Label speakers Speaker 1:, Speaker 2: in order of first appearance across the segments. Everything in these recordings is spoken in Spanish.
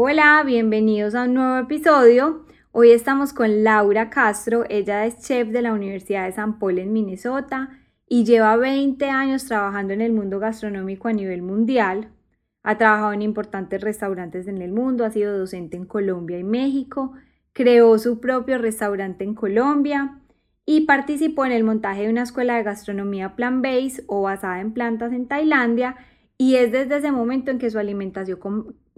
Speaker 1: Hola, bienvenidos a un nuevo episodio. Hoy estamos con Laura Castro, ella es chef de la Universidad de San Paul en Minnesota y lleva 20 años trabajando en el mundo gastronómico a nivel mundial. Ha trabajado en importantes restaurantes en el mundo, ha sido docente en Colombia y México, creó su propio restaurante en Colombia y participó en el montaje de una escuela de gastronomía plant-based o basada en plantas en Tailandia y es desde ese momento en que su alimentación,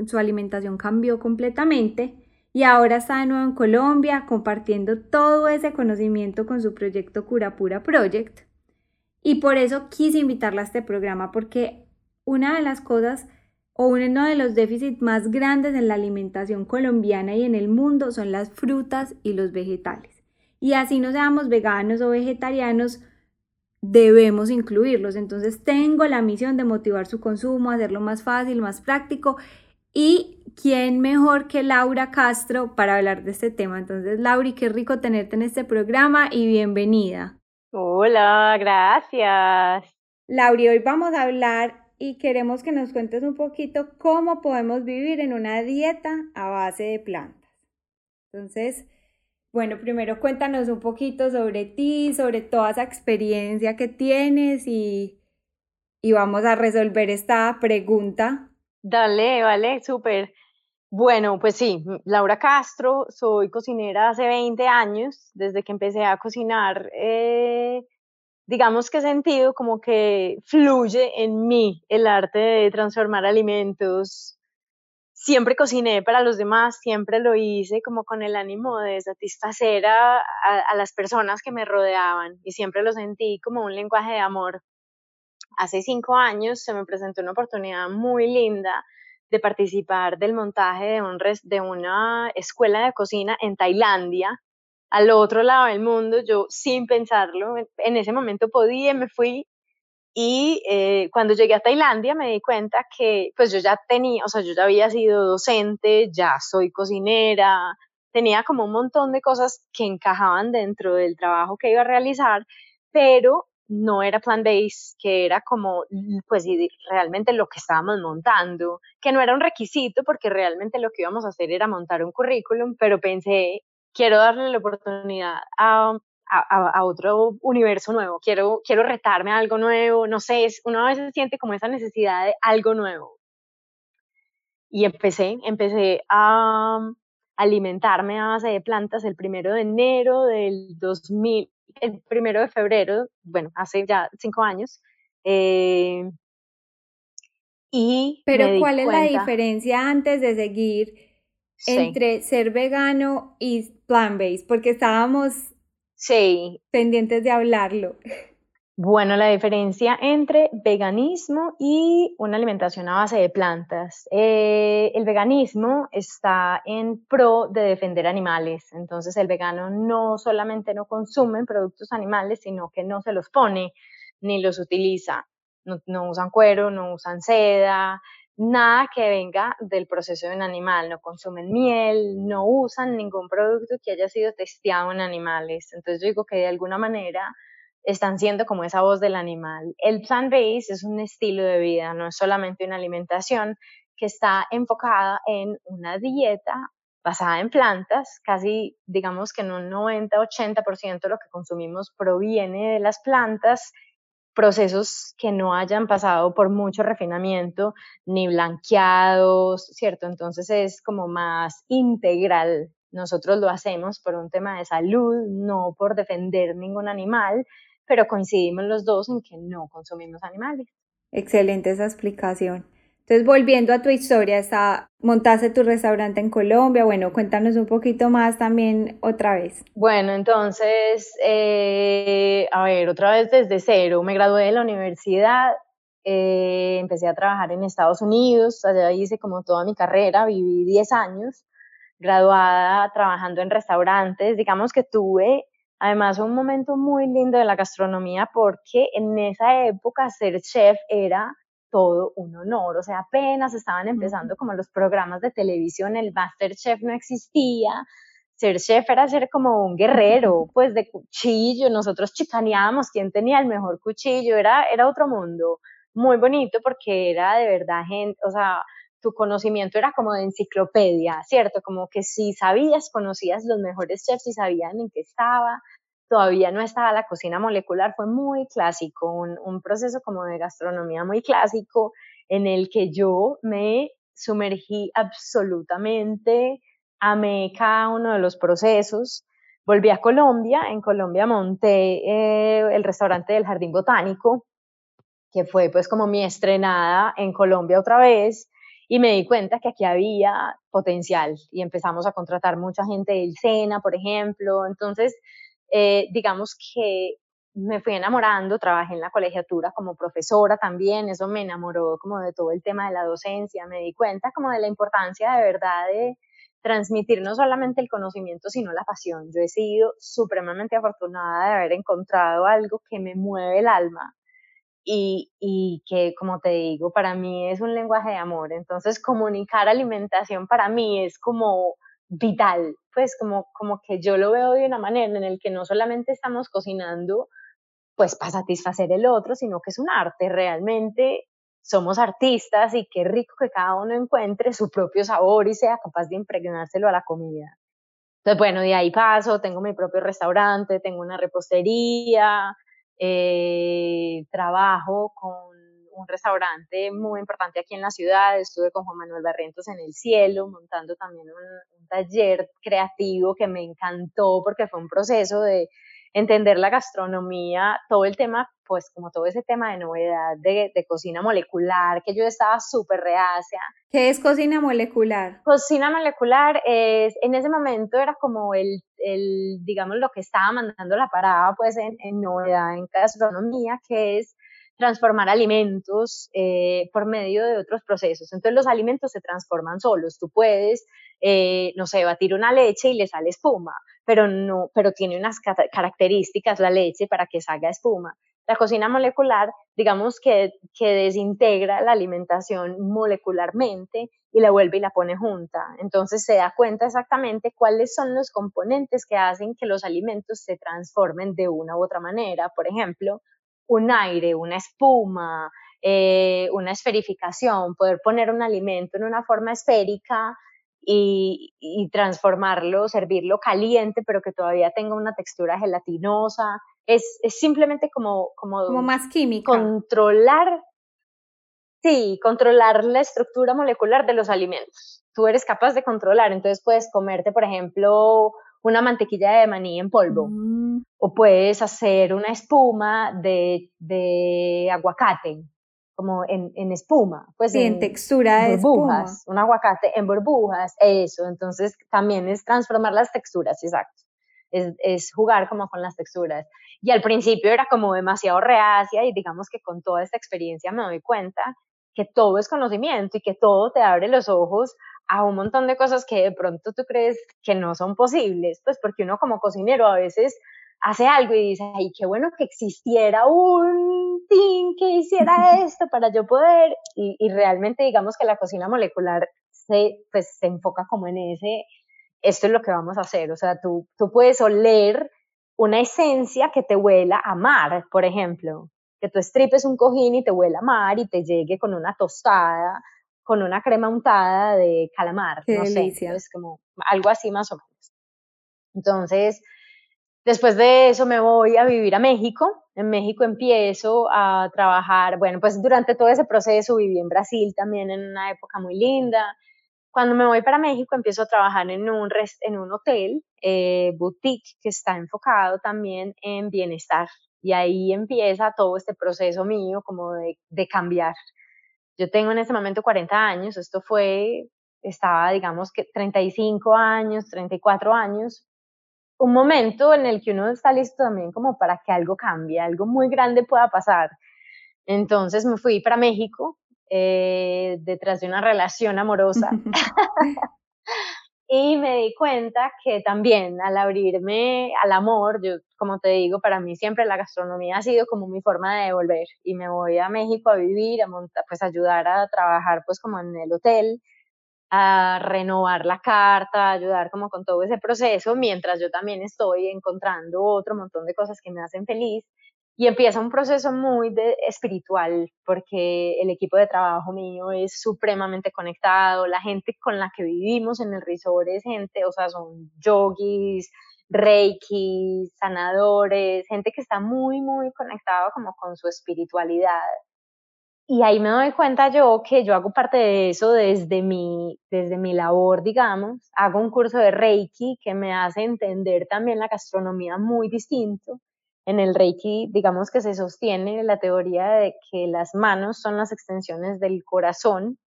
Speaker 1: su alimentación cambió completamente y ahora está de nuevo en Colombia compartiendo todo ese conocimiento con su proyecto Cura Pura Project. Y por eso quise invitarla a este programa porque una de las cosas o uno de los déficits más grandes en la alimentación colombiana y en el mundo son las frutas y los vegetales. Y así no seamos veganos o vegetarianos, debemos incluirlos. Entonces tengo la misión de motivar su consumo, hacerlo más fácil, más práctico. Y quién mejor que Laura Castro para hablar de este tema. Entonces, Lauri, qué rico tenerte en este programa y bienvenida.
Speaker 2: Hola, gracias.
Speaker 1: Lauri, hoy vamos a hablar y queremos que nos cuentes un poquito cómo podemos vivir en una dieta a base de plantas. Entonces, bueno, primero cuéntanos un poquito sobre ti, sobre toda esa experiencia que tienes y, y vamos a resolver esta pregunta.
Speaker 2: Dale, vale, súper. Bueno, pues sí, Laura Castro, soy cocinera hace 20 años, desde que empecé a cocinar, eh, digamos que he sentido como que fluye en mí el arte de transformar alimentos, siempre cociné para los demás, siempre lo hice como con el ánimo de satisfacer a, las personas que me rodeaban y siempre lo sentí como un lenguaje de amor. Hace cinco años se me presentó una oportunidad muy linda de participar del montaje de, un de una escuela de cocina en Tailandia, al otro lado del mundo, yo sin pensarlo, en ese momento podía, me fui y eh, cuando llegué a Tailandia me di cuenta que pues yo ya tenía, o sea, yo ya había sido docente, ya soy cocinera, tenía como un montón de cosas que encajaban dentro del trabajo que iba a realizar, pero no era plan base, que era como pues realmente lo que estábamos montando, que no era un requisito porque realmente lo que íbamos a hacer era montar un currículum, pero pensé, quiero darle la oportunidad a a, otro universo nuevo, quiero, quiero retarme a algo nuevo, no sé, es, uno a veces siente como esa necesidad de algo nuevo. Y empecé, empecé a alimentarme a base de plantas el primero de enero del 2000, el primero de febrero, bueno, hace ya cinco años. Eh,
Speaker 1: y Pero ¿cuál es la diferencia antes de seguir entre ser vegano y plant-based? Porque estábamos
Speaker 2: Sí.
Speaker 1: Pendientes de hablarlo.
Speaker 2: Bueno, la diferencia entre veganismo y una alimentación a base de plantas. Eh, el veganismo está en pro de defender animales, entonces el vegano no solamente no consume productos animales, sino que no se los pone ni los utiliza. no usan cuero, no usan seda, nada que venga del proceso de un animal, no consumen miel, no usan ningún producto que haya sido testeado en animales. Entonces yo digo que de alguna manera están siendo como esa voz del animal. El plant-based es un estilo de vida, no es solamente una alimentación que está enfocada en una dieta basada en plantas, casi digamos que en un 90-80% de lo que consumimos proviene de las plantas procesos que no hayan pasado por mucho refinamiento ni blanqueados, ¿cierto? Entonces es como más integral nosotros lo hacemos por un tema de salud, no por defender ningún animal, pero coincidimos los dos en que no consumimos animales.
Speaker 1: Excelente esa explicación. Entonces, volviendo a tu historia, está, montaste tu restaurante en Colombia. Bueno, cuéntanos un poquito más también otra vez.
Speaker 2: Bueno, entonces, eh, a ver, otra vez desde cero. Me gradué de la universidad, eh, empecé a trabajar en Estados Unidos, allá hice como toda mi carrera, viví 10 años graduada trabajando en restaurantes. Digamos que tuve además un momento muy lindo de la gastronomía porque en esa época ser chef era todo un honor, o sea, apenas estaban empezando como los programas de televisión, el Masterchef no existía, ser chef era ser como un guerrero, pues de cuchillo, nosotros chicaneábamos quién tenía el mejor cuchillo, era, era otro mundo, muy bonito porque era de verdad gente, o sea, tu conocimiento era como de enciclopedia, ¿cierto? Como que si sabías, conocías los mejores chefs y sabían en qué estaba, todavía no estaba la cocina molecular, fue muy clásico, un, proceso como de gastronomía muy clásico en el que yo me sumergí absolutamente, amé cada uno de los procesos. Volví a Colombia, en Colombia monté eh, el restaurante del Jardín Botánico, que fue pues como mi estrenada en Colombia otra vez y me di cuenta que aquí había potencial y empezamos a contratar mucha gente del SENA, por ejemplo. Entonces, eh, digamos que me fui enamorando, trabajé en la colegiatura como profesora también, eso me enamoró como de todo el tema de la docencia, me di cuenta como de la importancia de verdad de transmitir no solamente el conocimiento, sino la pasión. Yo he sido supremamente afortunada de haber encontrado algo que me mueve el alma y, que, como te digo, para mí es un lenguaje de amor. Entonces, comunicar alimentación para mí es como vital, pues como, como que yo lo veo de una manera en el que no solamente estamos cocinando pues para satisfacer el otro, sino que es un arte, realmente somos artistas y qué rico que cada uno encuentre su propio sabor y sea capaz de impregnárselo a la comida. Entonces, bueno, de ahí paso, tengo mi propio restaurante, tengo una repostería, eh, trabajo con un restaurante muy importante aquí en la ciudad, estuve con Juan Manuel Barrientos en el cielo, montando también un, taller creativo que me encantó porque fue un proceso de entender la gastronomía, todo el tema, pues como todo ese tema de novedad de, de cocina molecular, que yo estaba súper reacia.
Speaker 1: ¿Qué es cocina molecular?
Speaker 2: Cocina molecular es, en ese momento era como el, el digamos, lo que estaba mandando la parada, pues en, en novedad en gastronomía, que es transformar alimentos eh, por medio de otros procesos. Entonces los alimentos se transforman solos. Tú puedes, eh, no sé, batir una leche y le sale espuma, pero no, pero tiene unas características la leche para que salga espuma. La cocina molecular, digamos que, que desintegra la alimentación molecularmente y la vuelve y la pone junta. Entonces se da cuenta exactamente cuáles son los componentes que hacen que los alimentos se transformen de una u otra manera. Por ejemplo, un aire, una espuma, eh, una esferificación, poder poner un alimento en una forma esférica y, transformarlo, servirlo caliente, pero que todavía tenga una textura gelatinosa. Es, simplemente como, como,
Speaker 1: como más químico.
Speaker 2: Controlar, sí, controlar la estructura molecular de los alimentos. Tú eres capaz de controlar, entonces puedes comerte, por ejemplo, una mantequilla de maní en polvo. Mm. O puedes hacer una espuma de, de aguacate, como en, en, espuma. Pues
Speaker 1: en, textura de
Speaker 2: burbujas. Un aguacate en burbujas, eso. Entonces también es transformar las texturas, exacto. Es, es, jugar como con las texturas. Y al principio era como demasiado reacia y digamos que con toda esta experiencia me doy cuenta que todo es conocimiento y que todo te abre los ojos a un montón de cosas que de pronto tú crees que no son posibles, pues porque uno como cocinero a veces hace algo y dice, ay, qué bueno que existiera un team que hiciera esto para yo poder, y, y realmente digamos que la cocina molecular se, pues, se enfoca como en ese, esto es lo que vamos a hacer, o sea, tú, tú puedes oler una esencia que te huela a mar, por ejemplo, que tú estripes un cojín y te huela a mar y te llegue con una tostada con una crema untada de calamar, no sé, es como algo así más o menos. Entonces, después de eso me voy a vivir a México. En México empiezo a trabajar, bueno, pues durante todo ese proceso viví en Brasil también en una época muy linda. Cuando me voy para México empiezo a trabajar en un, en un hotel, eh, boutique, que está enfocado también en bienestar. Y ahí empieza todo este proceso mío como de, de cambiar. Yo tengo en este momento 40 años, esto fue, estaba digamos que 35 años, 34 años, un momento en el que uno está listo también como para que algo cambie, algo muy grande pueda pasar. Entonces me fui para México eh, detrás de una relación amorosa. y me di cuenta que también al abrirme al amor, yo como te digo, para mí siempre la gastronomía ha sido como mi forma de devolver y me voy a México a vivir, a montar, pues ayudar a trabajar pues como en el hotel, a renovar la carta, ayudar como con todo ese proceso, mientras yo también estoy encontrando otro montón de cosas que me hacen feliz y empieza un proceso muy espiritual porque el equipo de trabajo mío es supremamente conectado, la gente con la que vivimos en el resort es gente, o sea, son yogis, reiki, sanadores, gente que está muy, muy conectada como con su espiritualidad. Y ahí me doy cuenta yo que yo hago parte de eso desde mi, desde mi labor, digamos. Hago un curso de Reiki que me hace entender también la gastronomía muy distinto en el Reiki, digamos que se sostiene la teoría de que las manos son las extensiones del corazón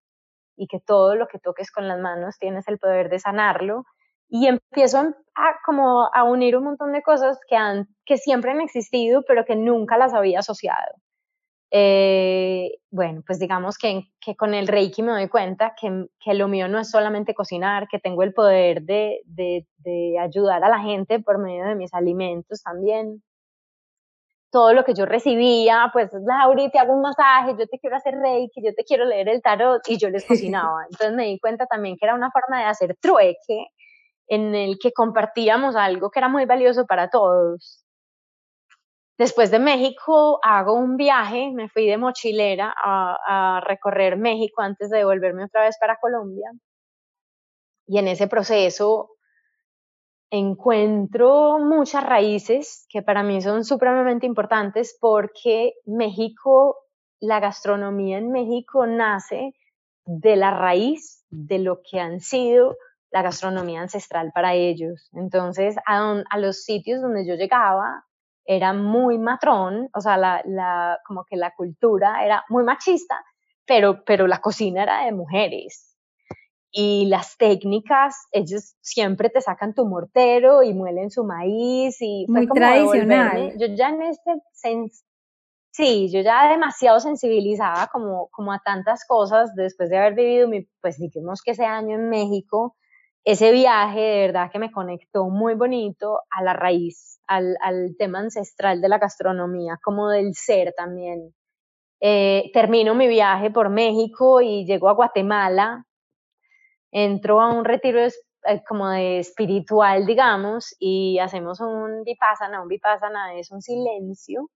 Speaker 2: y que todo lo que toques con las manos tienes el poder de sanarlo. Y empiezo a, como a unir un montón de cosas que, han, que siempre han existido, pero que nunca las había asociado. Eh, bueno, pues digamos que, que, con el Reiki me doy cuenta que, que, lo mío no es solamente cocinar, que tengo el poder de, de, de ayudar a la gente por medio de mis alimentos también todo lo que yo recibía, pues Lauri, te hago un masaje, yo te quiero hacer reiki, yo te quiero leer el tarot y yo les cocinaba. Entonces me di cuenta también que era una forma de hacer trueque en el que compartíamos algo que era muy valioso para todos. Después de México hago un viaje, me fui de mochilera a, a recorrer México antes de volverme otra vez para Colombia. Y en ese proceso encuentro muchas raíces que para mí son supremamente importantes porque México, la gastronomía en México nace de la raíz de lo que han sido la gastronomía ancestral para ellos. Entonces, a, los sitios donde yo llegaba era muy matrón, o sea, como que la cultura era muy machista, pero, pero la cocina era de mujeres y las técnicas, ellos siempre te sacan tu mortero y muelen su maíz y
Speaker 1: muy tradicional.
Speaker 2: Yo ya en este sens sí, yo ya demasiado sensibilizada como, como a tantas cosas después de haber vivido mi, pues digamos que ese año en México, ese viaje de verdad que me conectó muy bonito a la raíz, al, al tema ancestral de la gastronomía, como del ser también. Eh, termino mi viaje por México y llego a Guatemala entro a un retiro eh, como de espiritual, digamos, y hacemos un vipassana. Un vipassana es un silencio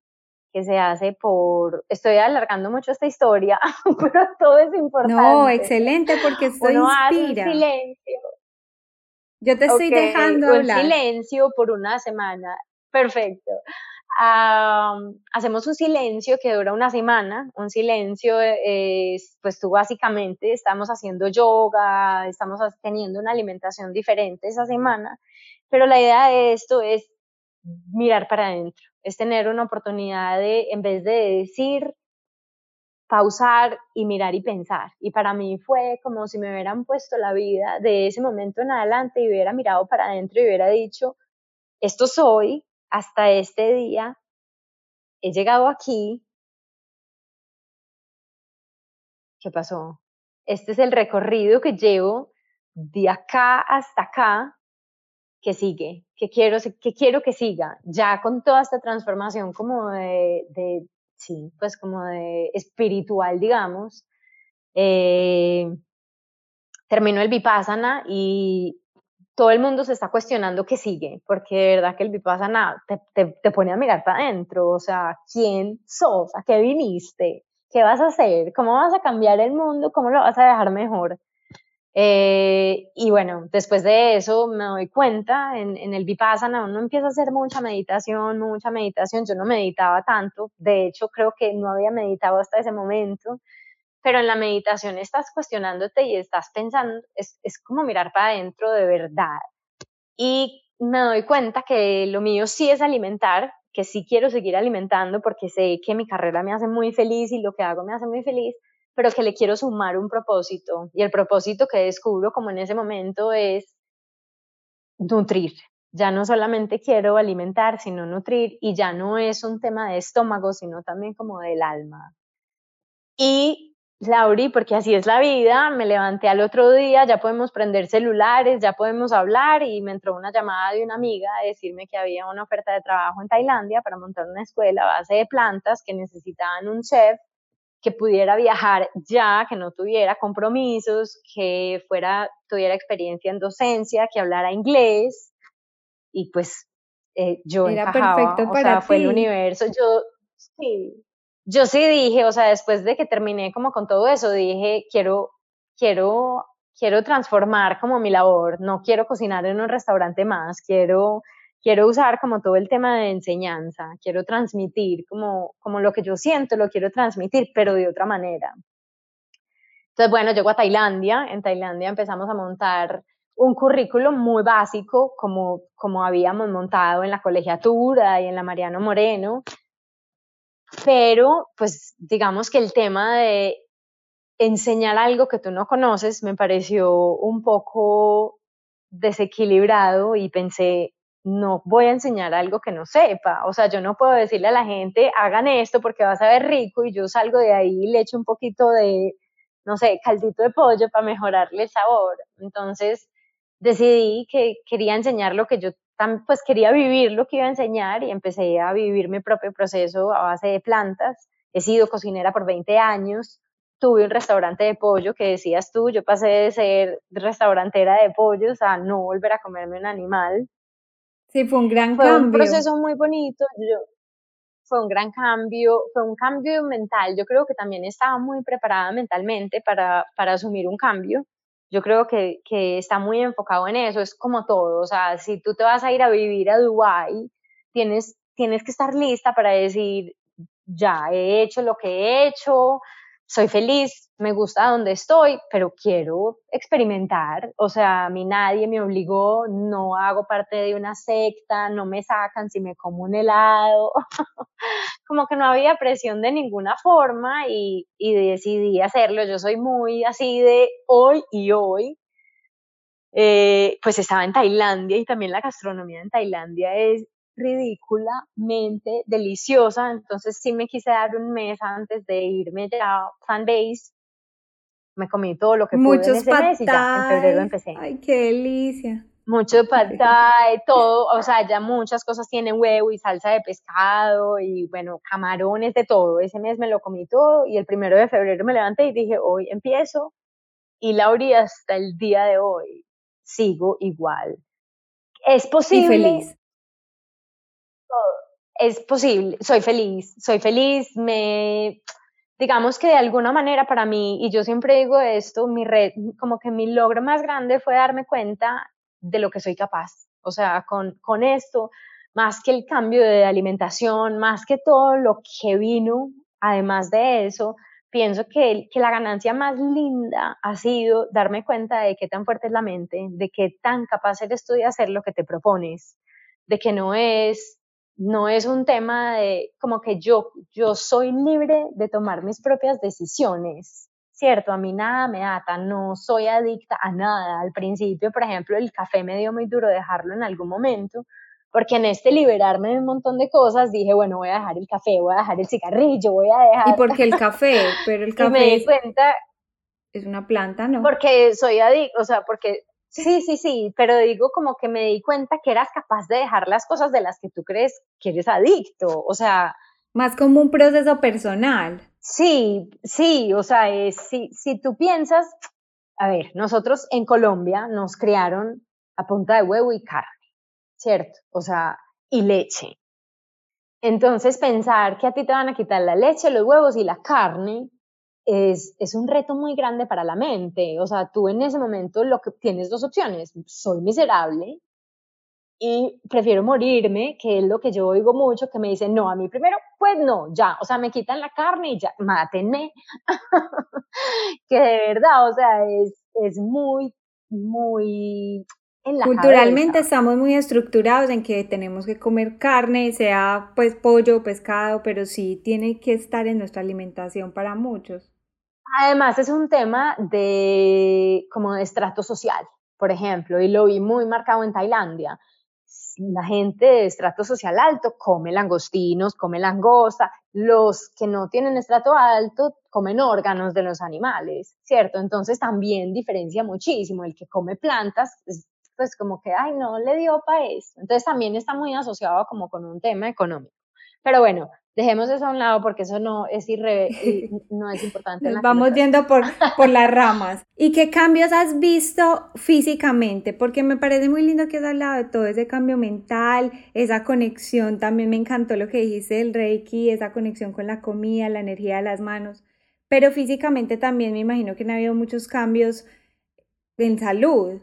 Speaker 2: que se hace por, estoy alargando mucho esta historia, pero todo es importante.
Speaker 1: No, excelente, porque estoy
Speaker 2: Uno hace un silencio.
Speaker 1: Yo te estoy dejando
Speaker 2: un silencio por una semana. Perfecto hacemos un silencio que dura una semana. Un silencio es, pues tú básicamente estamos haciendo yoga, estamos teniendo una alimentación diferente esa semana, pero la idea de esto es mirar para adentro, es tener una oportunidad de, en vez de decir, pausar y mirar y pensar. Y para mí fue como si me hubieran puesto la vida de ese momento en adelante y hubiera mirado para adentro y hubiera dicho, esto soy, hasta este día he llegado aquí. ¿Qué pasó? Este es el recorrido que llevo de acá hasta acá, que sigue, que quiero, que siga, ya con toda esta transformación como de, de sí, pues como de espiritual, digamos. Eh, termino el Vipassana y todo el mundo se está cuestionando qué sigue, porque de verdad que el Vipassana te, pone a mirar para adentro, o sea, ¿quién sos? ¿A qué viniste? ¿Qué vas a hacer? ¿Cómo vas a cambiar el mundo? ¿Cómo lo vas a dejar mejor? Eh, y bueno, después de eso me doy cuenta, en, en el Vipassana uno empieza a hacer mucha meditación, mucha meditación, yo no meditaba tanto, de hecho creo que no había meditado hasta ese momento, pero en la meditación estás cuestionándote y estás pensando, es, es como mirar para adentro de verdad. Y me doy cuenta que lo mío sí es alimentar, que sí quiero seguir alimentando porque sé que mi carrera me hace muy feliz y lo que hago me hace muy feliz, pero que le quiero sumar un propósito. Y el propósito que descubro como en ese momento es nutrir. Ya no solamente quiero alimentar, sino nutrir, y ya no es un tema de estómago, sino también como del alma. Y Lauri, porque así es la vida, me levanté al otro día, ya podemos prender celulares, ya podemos hablar y me entró una llamada de una amiga a decirme que había una oferta de trabajo en Tailandia para montar una escuela a base de plantas que necesitaban un chef que pudiera viajar ya, que no tuviera compromisos, que fuera, tuviera experiencia en docencia, que hablara inglés. Y pues eh, yo Era perfecto o sea, fue el universo, yo sí, yo sí dije, o sea, después de que terminé como con todo eso, dije, quiero, quiero, quiero transformar como mi labor, no quiero cocinar en un restaurante más, quiero, quiero usar como todo el tema de enseñanza, quiero transmitir como, como lo que yo siento, lo quiero transmitir, pero de otra manera. Entonces, bueno, llego a Tailandia, en Tailandia empezamos a montar un currículo muy básico, como, como habíamos montado en la colegiatura y en la Mariano Moreno, pero pues digamos que el tema de enseñar algo que tú no conoces me pareció un poco desequilibrado y pensé, no voy a enseñar algo que no sepa. O sea, yo no puedo decirle a la gente, hagan esto porque va a saber rico y yo salgo de ahí y le echo un poquito de, no sé, caldito de pollo para mejorarle el sabor. Entonces decidí que quería enseñar lo que yo pues quería vivir lo que iba a enseñar y empecé a vivir mi propio proceso a base de plantas. He sido cocinera por 20 años, tuve un restaurante de pollo que decías tú, yo pasé de ser restaurantera de pollos a no volver a comerme un animal.
Speaker 1: Sí, fue un gran cambio.
Speaker 2: Fue un proceso muy bonito, fue un gran cambio, fue un cambio mental. Yo creo que también estaba muy preparada mentalmente para, para asumir un cambio yo creo que, que, está muy enfocado en eso, es como todo, o sea, si tú te vas a ir a vivir a Dubái, tienes, tienes que estar lista para decir, ya he hecho lo que he hecho, soy feliz, me gusta donde estoy, pero quiero experimentar. O sea, a mí nadie me obligó, no hago parte de una secta, no me sacan si me como un helado. Como que no había presión de ninguna forma y, y decidí hacerlo. Yo soy muy así de hoy y hoy. Eh, pues estaba en Tailandia y también la gastronomía en Tailandia es ridículamente deliciosa, entonces sí me quise dar un mes antes de irme ya a fanbase, me comí todo lo que pude en ese mes y ya en febrero empecé.
Speaker 1: Ay, qué delicia.
Speaker 2: Mucho pad todo, o sea, ya muchas cosas tienen huevo y salsa de pescado y bueno, camarones de todo. Ese mes me lo comí todo y el primero de febrero me levanté y dije, hoy empiezo y Lauri hasta el día de hoy sigo igual. Es posible.
Speaker 1: Y feliz
Speaker 2: es posible, soy feliz, soy feliz, me, digamos que de alguna manera para mí, y yo siempre digo esto, mi red, como que mi logro más grande fue darme cuenta de lo que soy capaz, o sea, con, con esto, más que el cambio de alimentación, más que todo lo que vino, además de eso, pienso que, que la ganancia más linda ha sido darme cuenta de qué tan fuerte es la mente, de qué tan capaz eres tú de hacer lo que te propones, de que no es no es un tema de como que yo, yo soy libre de tomar mis propias decisiones, ¿cierto? A mí nada me ata, no soy adicta a nada. Al principio, por ejemplo, el café me dio muy duro dejarlo en algún momento, porque en este liberarme de un montón de cosas dije, bueno, voy a dejar el café, voy a dejar el cigarrillo, voy a dejar...
Speaker 1: ¿Y por qué el café? Pero el café...
Speaker 2: me di cuenta...
Speaker 1: Es una planta, ¿no?
Speaker 2: Porque soy adicta, o sea, porque Sí, sí, sí, pero digo como que me di cuenta que eras capaz de dejar las cosas de las que tú crees que eres adicto, o sea...
Speaker 1: Más como un proceso personal.
Speaker 2: Sí, sí, o sea, si, si tú piensas, a ver, nosotros en Colombia nos criaron a punta de huevo y carne, ¿cierto? O sea, y leche. Entonces pensar que a ti te van a quitar la leche, los huevos y la carne, es, es, un reto muy grande para la mente. O sea, tú en ese momento lo que tienes dos opciones, soy miserable y prefiero morirme, que es lo que yo oigo mucho, que me dicen, no, a mí primero, pues no, ya, o sea, me quitan la carne y ya, mátenme. que de verdad, o sea, es, es muy, muy...
Speaker 1: En la Culturalmente estamos muy estructurados en que tenemos que comer carne, sea pues pollo, pescado, pero sí tiene que estar en nuestra alimentación para muchos.
Speaker 2: Además es un tema de como de estrato social, por ejemplo, y lo vi muy marcado en Tailandia la gente de estrato social alto come langostinos, come langosta, los que no tienen estrato alto comen órganos de los animales, ¿cierto? Entonces también diferencia muchísimo el que come plantas, pues como que, ay, no le dio para eso. Entonces también está muy asociado como con un tema económico. Pero bueno, dejemos eso a un lado porque eso no es, irre no es importante.
Speaker 1: Nos vamos yendo por, por las ramas. ¿Y qué cambios has visto físicamente? Porque me parece muy lindo que has hablado de todo ese cambio mental, esa conexión. También me encantó lo que dijiste del Reiki, esa conexión con la comida, la energía de las manos. Pero físicamente también me imagino que han habido muchos cambios en salud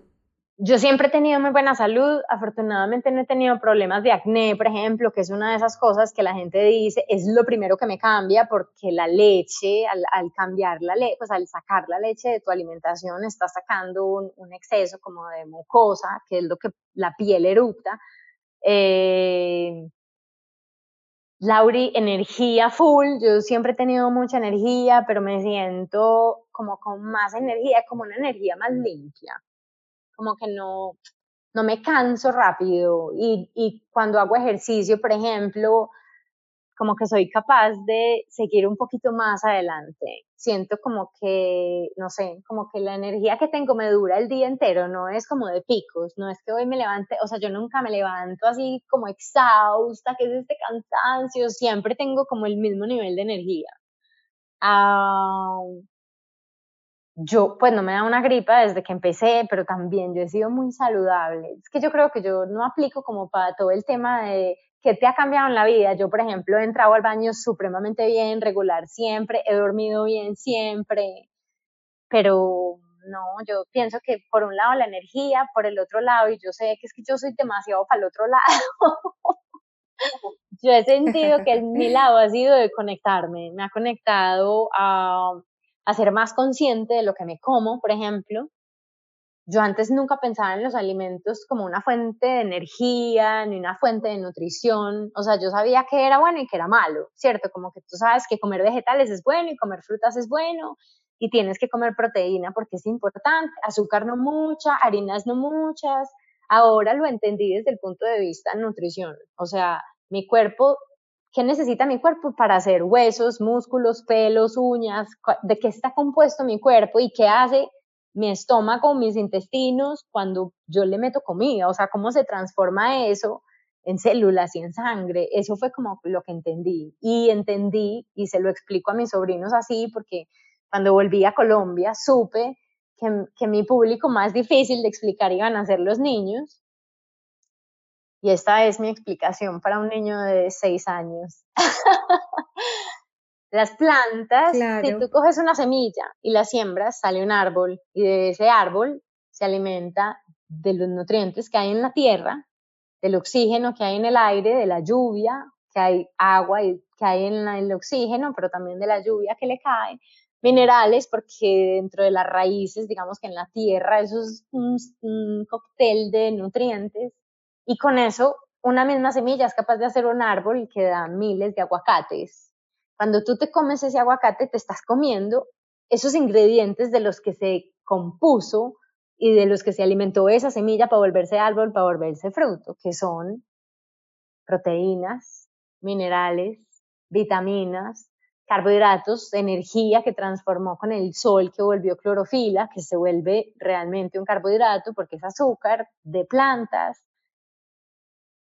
Speaker 2: yo siempre he tenido muy buena salud, afortunadamente no he tenido problemas de acné, por ejemplo, que es una de esas cosas que la gente dice es lo primero que me cambia porque la leche, al, cambiar la leche, pues al sacar la leche de tu alimentación, está sacando un, exceso como de mucosa, que es lo que la piel erupta. Eh, Lauri, energía full, yo siempre he tenido mucha energía, pero me siento como con más energía, como una energía más limpia como que no, no me canso rápido y, y cuando hago ejercicio, por ejemplo, como que soy capaz de seguir un poquito más adelante. Siento como que, no sé, como que la energía que tengo me dura el día entero, no es como de picos, no es que hoy me levante, o sea, yo nunca me levanto así como exhausta, que es este cansancio, siempre tengo como el mismo nivel de energía. Ah, yo, pues no me da una gripa desde que empecé, pero también yo he sido muy saludable. Es que yo creo que yo no aplico como para todo el tema de qué te ha cambiado en la vida. Yo, por ejemplo, he entrado al baño supremamente bien, regular siempre, he dormido bien siempre, pero no, yo pienso que por un lado la energía, por el otro lado, y yo sé que es que yo soy demasiado para el otro lado. yo he sentido que mi lado ha sido de conectarme, me ha conectado a a ser más consciente de lo que me como, por ejemplo. Yo antes nunca pensaba en los alimentos como una fuente de energía, ni una fuente de nutrición. O sea, yo sabía que era bueno y que era malo, ¿cierto? Como que tú sabes que comer vegetales es bueno y comer frutas es bueno y tienes que comer proteína porque es importante, azúcar no mucha, harinas no muchas. Ahora lo entendí desde el punto de vista de nutrición. O sea, mi cuerpo ¿Qué necesita mi cuerpo para hacer huesos, músculos, pelos, uñas? ¿De qué está compuesto mi cuerpo y qué hace mi estómago, mis intestinos cuando yo le meto comida? O sea, ¿cómo se transforma eso en células y en sangre? Eso fue como lo que entendí. Y entendí, y se lo explico a mis sobrinos así, porque cuando volví a Colombia supe que, que mi público más difícil de explicar iban a ser los niños y esta es mi explicación para un niño de seis años. Las plantas, si tú coges una semilla y la siembras, sale un árbol y de ese árbol se alimenta de los nutrientes que hay en la tierra, del oxígeno que hay en el aire, de la lluvia, que hay agua y que hay en el oxígeno, pero también de la lluvia que le cae, minerales, porque dentro de las raíces, digamos que en la tierra, eso es un, un cóctel de nutrientes y con eso, una misma semilla es capaz de hacer un árbol que da miles de aguacates. Cuando tú te comes ese aguacate, te estás comiendo esos ingredientes de los que se compuso y de los que se alimentó esa semilla para volverse árbol, para volverse fruto, que son proteínas, minerales, vitaminas, carbohidratos, energía que transformó con el sol, que volvió clorofila, que se vuelve realmente un carbohidrato porque es azúcar de plantas,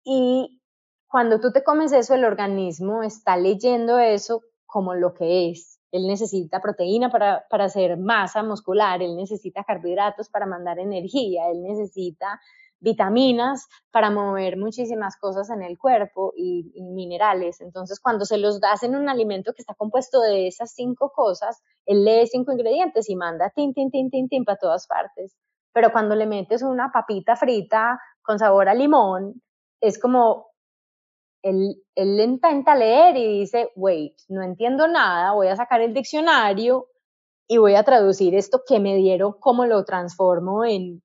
Speaker 2: y cuando tú te comes eso, el organismo está leyendo eso como lo que es. Él necesita proteína para, para hacer masa muscular, él necesita carbohidratos para mandar energía, él necesita vitaminas para mover muchísimas cosas en el cuerpo y, minerales. Entonces, cuando se los das en un alimento que está compuesto de esas cinco cosas, él lee cinco ingredientes y manda tin, tin, tin, tin, tin para todas partes. Pero cuando le metes una papita frita con sabor a limón, es como él, intenta leer y dice, wait, no entiendo nada, voy a sacar el diccionario y voy a traducir esto que me dieron, cómo lo transformo en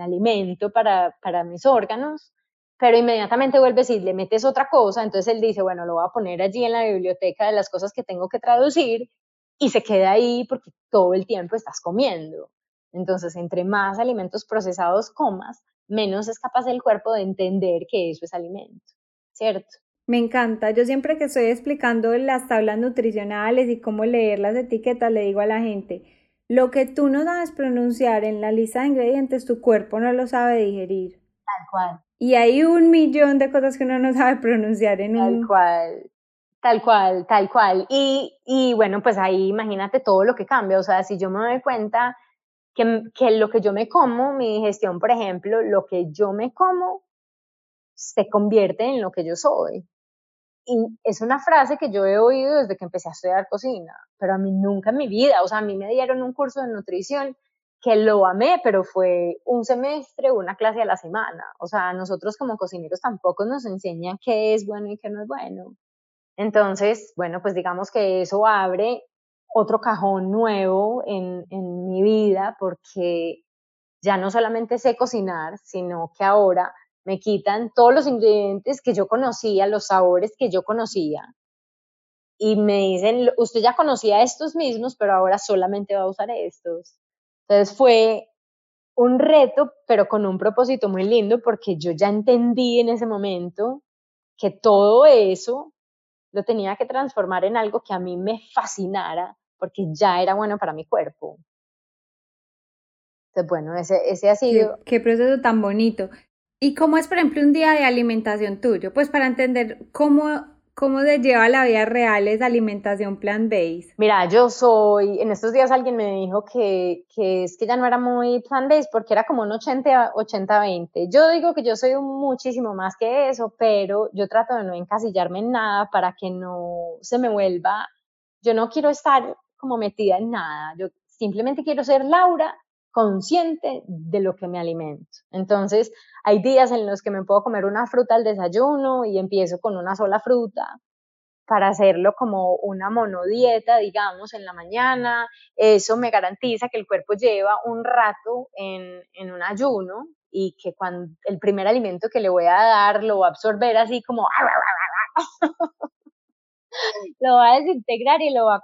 Speaker 2: alimento para, para, mis órganos, pero inmediatamente vuelves y le metes otra cosa, entonces él dice, bueno, lo voy a poner allí en la biblioteca de las cosas que tengo que traducir y se queda ahí porque todo el tiempo estás comiendo. Entonces, entre más alimentos procesados comas, menos es capaz el cuerpo de entender que eso es alimento, ¿cierto?
Speaker 1: Me encanta. Yo siempre que estoy explicando las tablas nutricionales y cómo leer las etiquetas, le digo a la gente, lo que tú no sabes pronunciar en la lista de ingredientes, tu cuerpo no lo sabe digerir.
Speaker 2: Tal cual.
Speaker 1: Y hay un millón de cosas que uno no sabe pronunciar en
Speaker 2: Tal
Speaker 1: un...
Speaker 2: cual. Tal cual, tal cual. Y, y bueno, pues ahí imagínate todo lo que cambia. O sea, si yo me doy cuenta que, lo que yo me como, mi digestión, por ejemplo, lo que yo me como se convierte en lo que yo soy. Y es una frase que yo he oído desde que empecé a estudiar cocina, pero a mí nunca en mi vida, o sea, a mí me dieron un curso de nutrición que lo amé, pero fue un semestre, una clase a la semana. O sea, nosotros como cocineros tampoco nos enseñan qué es bueno y qué no es bueno. Entonces, bueno, pues digamos que eso abre otro cajón nuevo en, en mi vida porque ya no solamente sé cocinar, sino que ahora me quitan todos los ingredientes que yo conocía, los sabores que yo conocía, y me dicen, usted ya conocía estos mismos, pero ahora solamente va a usar estos. Entonces fue un reto, pero con un propósito muy lindo, porque yo ya entendí en ese momento que todo eso lo tenía que transformar en algo que a mí me fascinara, porque ya era bueno para mi cuerpo. Entonces, bueno, ese, ese ha sido...
Speaker 1: Qué, qué proceso tan bonito. ¿Y cómo es, por ejemplo, un día de alimentación tuyo? Pues para entender cómo, cómo se lleva la vida real esa alimentación plant-based.
Speaker 2: Mira, yo soy, en estos días alguien me dijo que, que es que ya no era muy plant-based porque era como un 80-20. Yo digo que yo soy muchísimo más que eso, pero yo trato de no encasillarme en nada para que no se me vuelva, yo no quiero estar como metida en nada, yo simplemente quiero ser Laura consciente de lo que me alimento. Entonces, hay días en los que me puedo comer una fruta al desayuno y empiezo con una sola fruta para hacerlo como una monodieta, digamos, en la mañana. Eso me garantiza que el cuerpo lleva un rato en, un ayuno y que cuando el primer alimento que le voy a dar lo va así como lo va a desintegrar y lo va a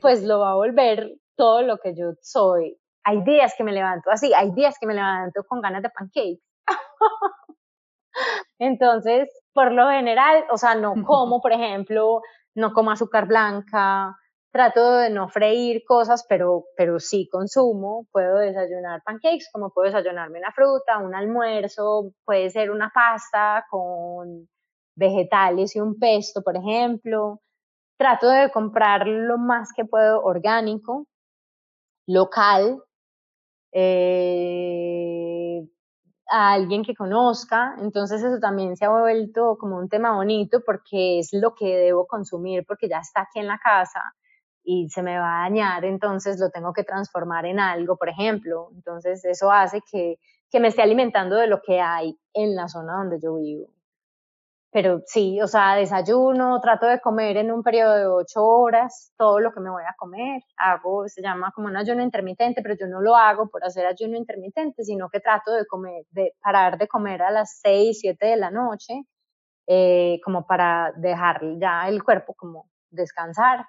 Speaker 2: pues lo va a volver todo lo que yo soy hay días que me levanto así, hay días que me levanto con ganas de pancakes. Entonces, por lo general, o sea, no como, por ejemplo, no como azúcar blanca, trato de no freír cosas, pero, pero sí consumo, puedo desayunar pancakes, como puedo desayunarme una fruta, un almuerzo, puede ser una pasta con vegetales y un pesto, por ejemplo. Trato de comprar lo más que puedo orgánico, local, eh, a alguien que conozca, entonces eso también se ha vuelto como un tema bonito porque es lo que debo consumir porque ya está aquí en la casa y se me va a dañar, entonces lo tengo que transformar en algo, por ejemplo, entonces eso hace que, que me esté alimentando de lo que hay en la zona donde yo vivo pero sí, o sea, desayuno, trato de comer en un periodo de ocho horas todo lo que me voy a comer. Hago, se llama como un ayuno intermitente, pero yo no lo hago por hacer ayuno intermitente, sino que trato de comer, de parar de comer a las seis, siete de la noche, eh, como para dejar ya el cuerpo como descansar.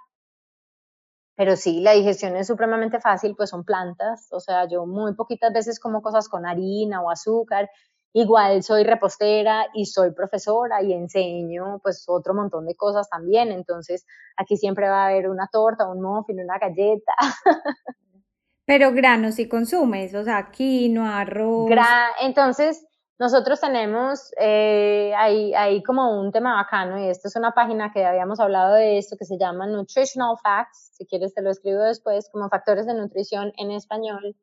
Speaker 2: Pero sí, la digestión es supremamente fácil, pues son plantas, o sea, yo muy poquitas veces como cosas con harina o azúcar Igual soy repostera y soy profesora y enseño pues otro montón de cosas también, entonces aquí siempre va a haber una torta, un muffin, una galleta.
Speaker 1: Pero granos si consumes, o sea, quinoa, arroz.
Speaker 2: entonces, nosotros tenemos eh, ahí, ahí como un tema bacano y esto es una página que habíamos hablado de esto que se llama Nutritional Facts, si quieres te lo escribo después, como factores de nutrición en español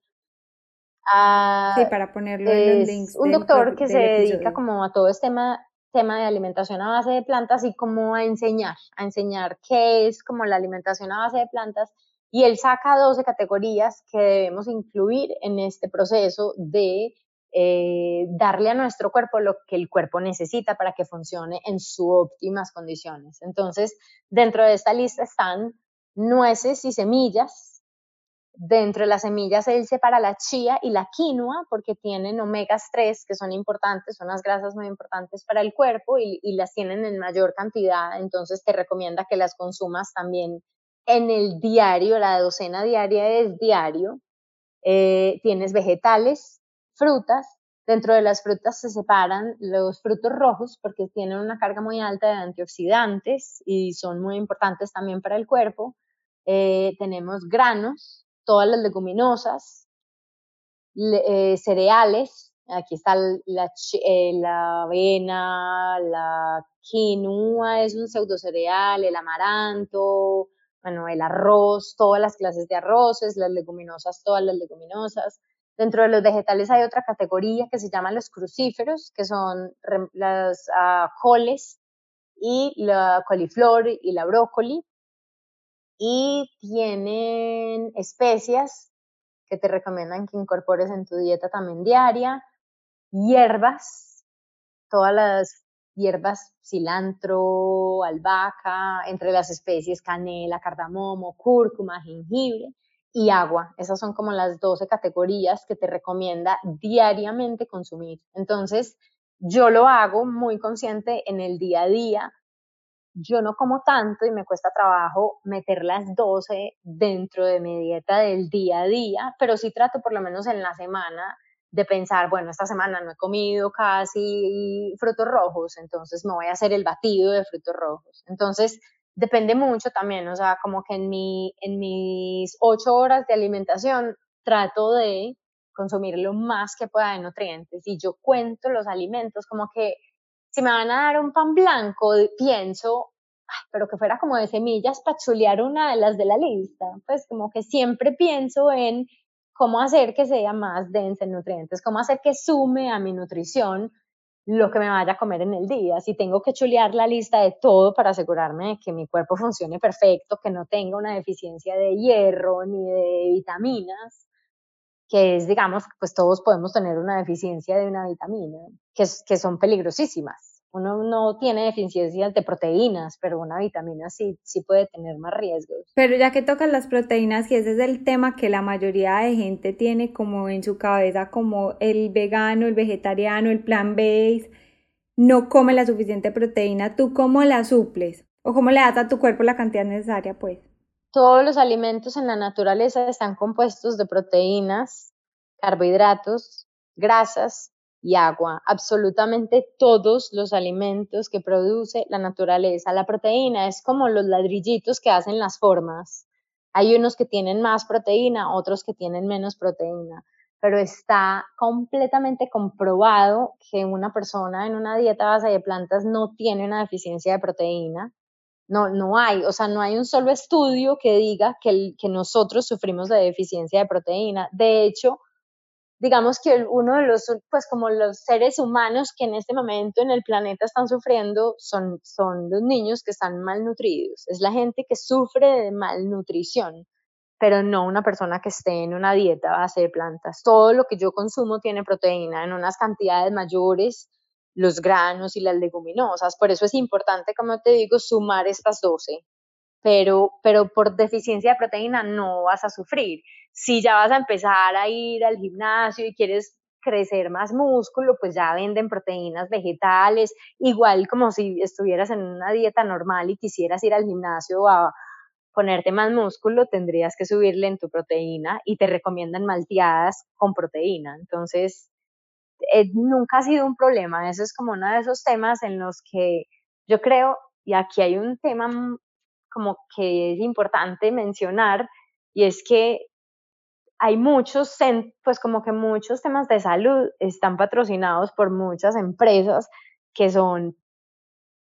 Speaker 1: sí, para ponerlo en los links.
Speaker 2: Un doctor que se dedica como a todo este tema, tema de alimentación a base de plantas y como a enseñar, a enseñar qué es como la alimentación a base de plantas. Y él saca 12 categorías que debemos incluir en este proceso de eh, darle a nuestro cuerpo lo que el cuerpo necesita para que funcione en sus óptimas condiciones. Entonces, dentro de esta lista están nueces y semillas. Dentro de las semillas él separa la chía y la quinoa porque tienen omegas 3 que son importantes, son unas grasas muy importantes para el cuerpo y, las tienen en mayor cantidad. Entonces te recomienda que las consumas también en el diario, la docena diaria es diario. Eh, tienes vegetales, frutas. Dentro de las frutas se separan los frutos rojos porque tienen una carga muy alta de antioxidantes y son muy importantes también para el cuerpo. Eh, tenemos granos, todas las leguminosas, eh, cereales. Aquí está la, la avena, la quinoa es un pseudo cereal, el amaranto, bueno, el arroz, todas las clases de arroces, las leguminosas, todas las leguminosas. Dentro de los vegetales hay otra categoría que se llama los crucíferos, que son las uh, coles y la coliflor y la brócoli. Y tienen especias que te recomiendan que incorpores en tu dieta también diaria, hierbas, todas las hierbas, cilantro, albahaca, entre las especies canela, cardamomo, cúrcuma, jengibre y agua. Esas son como las 12 categorías que te recomienda diariamente consumir. Entonces, yo lo hago muy consciente en el día a día. Yo no como tanto y me cuesta trabajo meter las 12 dentro de mi dieta del día a día, pero sí trato por lo menos en la semana de pensar, bueno, esta semana no he comido casi frutos rojos, entonces me voy a hacer el batido de frutos rojos. Entonces, depende mucho también, o sea, como que en, en mis ocho horas de alimentación trato de consumir lo más que pueda de nutrientes y yo cuento los alimentos como que si me van a dar un pan blanco, pienso, pero que fuera como de semillas para chulear una de las de la lista, pues como que siempre pienso en cómo hacer que sea más densa en nutrientes, cómo hacer que sume a mi nutrición lo que me vaya a comer en el día. Si tengo que chulear la lista de todo para asegurarme de que mi cuerpo funcione perfecto, que no tenga una deficiencia de hierro ni de vitaminas, que es, digamos, pues todos podemos tener una deficiencia de una vitamina, que, que son peligrosísimas uno no tiene deficiencias de proteínas, pero una vitamina sí, sí puede tener más riesgos.
Speaker 1: Pero ya que tocan las proteínas, y ese es el tema que la mayoría de gente tiene como en su cabeza, como el vegano, el vegetariano, el plan base, no come la suficiente proteína, ¿tú cómo la suples? ¿O cómo le das a tu cuerpo la cantidad necesaria, pues?
Speaker 2: Todos los alimentos en la naturaleza están compuestos de proteínas, carbohidratos, grasas y agua, absolutamente todos los alimentos que produce la naturaleza. La proteína es como los ladrillitos que hacen las formas. Hay unos que tienen más proteína, otros que tienen menos proteína, pero está completamente comprobado que una persona en una dieta base de plantas no tiene una deficiencia de proteína. No, no hay, o sea, no hay un solo estudio que diga que, que nosotros sufrimos de deficiencia de proteína. De hecho, digamos que uno de los, pues como los seres humanos que en este momento en el planeta están sufriendo son, son los niños que están malnutridos, es la gente que sufre de malnutrición, pero no una persona que esté en una dieta base de plantas. Todo lo que yo consumo tiene proteína en unas cantidades mayores, los granos y las leguminosas, por eso es importante, como te digo, sumar estas 12 pero, pero por deficiencia de proteína no vas a sufrir. Si ya vas a empezar a ir al gimnasio y quieres crecer más músculo, pues ya venden proteínas vegetales, igual como si estuvieras en una dieta normal y quisieras ir al gimnasio a ponerte más músculo, tendrías que subirle en tu proteína y te recomiendan malteadas con proteína. Entonces, eh, nunca ha sido un problema. Eso es como uno de esos temas en los que yo creo, y aquí hay un tema como que es importante mencionar y es que hay muchos, pues como que muchos temas de salud están patrocinados por muchas empresas que son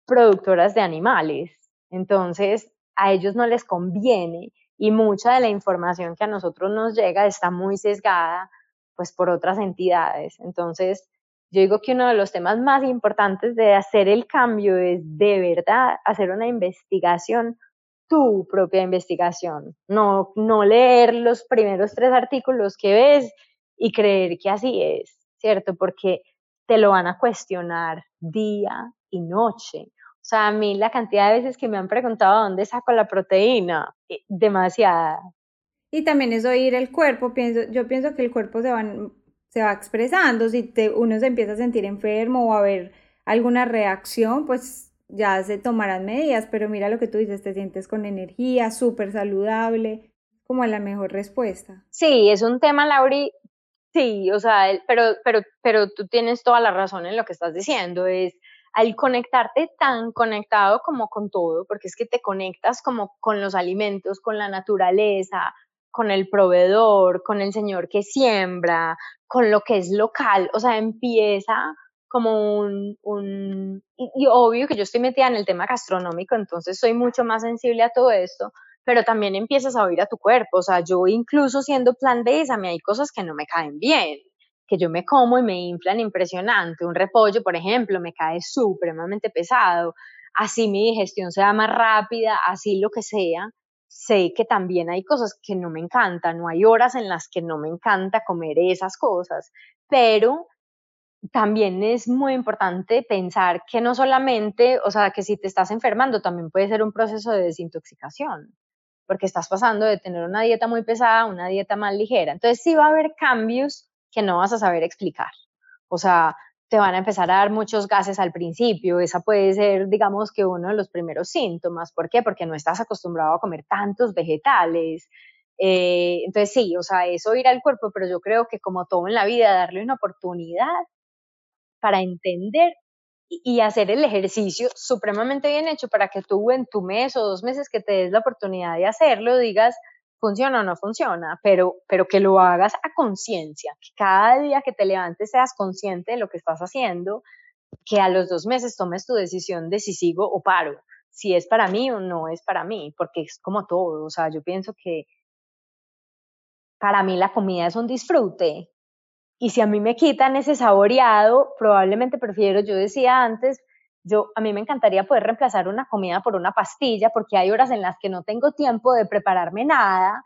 Speaker 2: productoras de animales. Entonces, a ellos no les conviene y mucha de la información que a nosotros nos llega está muy sesgada pues por otras entidades. Entonces, yo digo que uno de los temas más importantes de hacer el cambio es de verdad hacer una investigación tu propia investigación, no, no leer los primeros tres artículos que ves y creer que así es. ¿cierto? Porque te lo van a cuestionar día y noche. O sea, a mí la cantidad de veces que me han preguntado dónde saco la proteína, eh, demasiada.
Speaker 1: Y también es oír el cuerpo, pienso, yo pienso que el cuerpo se va, se va expresando, si te, uno se empieza a sentir enfermo o a ver alguna reacción, pues ya se tomarán medidas, pero mira lo que tú dices, te sientes con energía, súper saludable, como la mejor respuesta.
Speaker 2: Sí, es un tema, Lauri, sí, o sea, pero, pero, pero tú tienes toda la razón en lo que estás diciendo, es al conectarte tan conectado como con todo, porque es que te conectas como con los alimentos, con la naturaleza, con el proveedor, con el señor que siembra, con lo que es local, o sea, empieza como un, un y, obvio que yo estoy metida en el tema gastronómico, entonces soy mucho más sensible a todo esto, pero también empiezas a oír a tu cuerpo, o sea, yo incluso siendo plan B, a mí hay cosas que no me caen bien, que yo me como y me inflan impresionante, un repollo, por ejemplo, me cae supremamente pesado, así mi digestión sea más rápida, así lo que sea, sé que también hay cosas que no me encantan, no hay horas en las que no me encanta comer esas cosas, pero también es muy importante pensar que no solamente, o sea, que si te estás enfermando también puede ser un proceso de desintoxicación, porque estás pasando de tener una dieta muy pesada a una dieta más ligera. Entonces sí va a haber cambios que no vas a saber explicar. O sea, te van a empezar a dar muchos gases al principio. Esa puede ser, digamos, que uno de los primeros síntomas. ¿Por qué? Porque no estás acostumbrado a comer tantos vegetales. Eh, entonces sí, o sea, eso ir al cuerpo, pero yo creo que como todo en la vida, darle una oportunidad para entender y hacer el ejercicio supremamente bien hecho para que tú en tu mes o dos meses que te des la oportunidad de hacerlo digas, funciona o no funciona, pero, pero que lo hagas a conciencia, que cada día que te levantes seas consciente de lo que estás haciendo, que a los dos meses tomes tu decisión de si sigo o paro, si es para mí o no es para mí, porque es como todo, o sea, yo pienso que para mí la comida es un disfrute y si a mí me quitan ese saboreado, probablemente prefiero, yo decía antes, yo, a mí me encantaría poder reemplazar una comida por una pastilla porque hay horas en las que no tengo tiempo de prepararme nada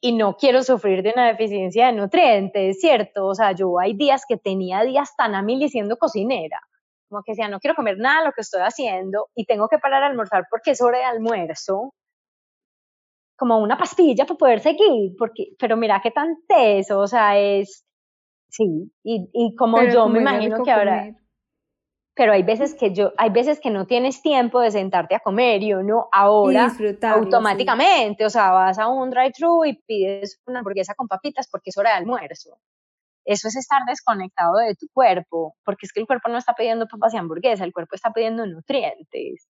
Speaker 2: y no quiero sufrir de una deficiencia de nutrientes, ¿cierto? O sea, yo hay días que tenía días tan a mil siendo cocinera, como que decía, no quiero comer nada de lo que estoy haciendo y tengo que parar a almorzar porque es hora de almuerzo, como una pastilla para poder seguir, porque, pero mira qué tan teso, o sea, es, sí, y, y como yo me imagino que ahora pero hay veces que yo, hay veces que no tienes tiempo de sentarte a comer y uno ahora automáticamente, o sea, vas a un drive-thru y pides una hamburguesa con papitas porque es hora de almuerzo. Eso es estar desconectado de tu cuerpo, porque es que el cuerpo no está pidiendo papas y hamburguesa, el cuerpo está pidiendo nutrientes.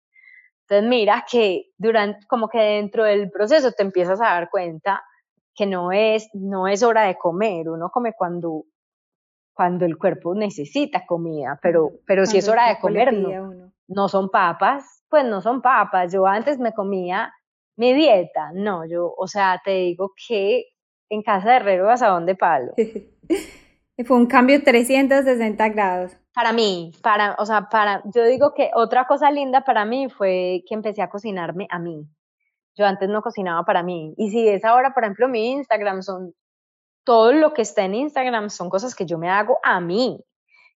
Speaker 2: Entonces mira que durante, como que dentro del proceso te empiezas a dar cuenta que no es, no es hora de comer, uno come cuando cuando el cuerpo necesita comida, pero, pero si es hora de comer, no, no son papas, pues no son papas. Yo antes me comía mi dieta, no, yo, o sea, te digo que en casa de Herrero vas a dónde palo.
Speaker 1: Fue un cambio 360 grados.
Speaker 2: Para mí, para, o sea, para, yo digo que otra cosa linda para mí fue que empecé a cocinarme a mí. Yo antes no cocinaba para mí. Y si es ahora, por ejemplo, mi Instagram son todo lo que está en Instagram son cosas que yo me hago a mí,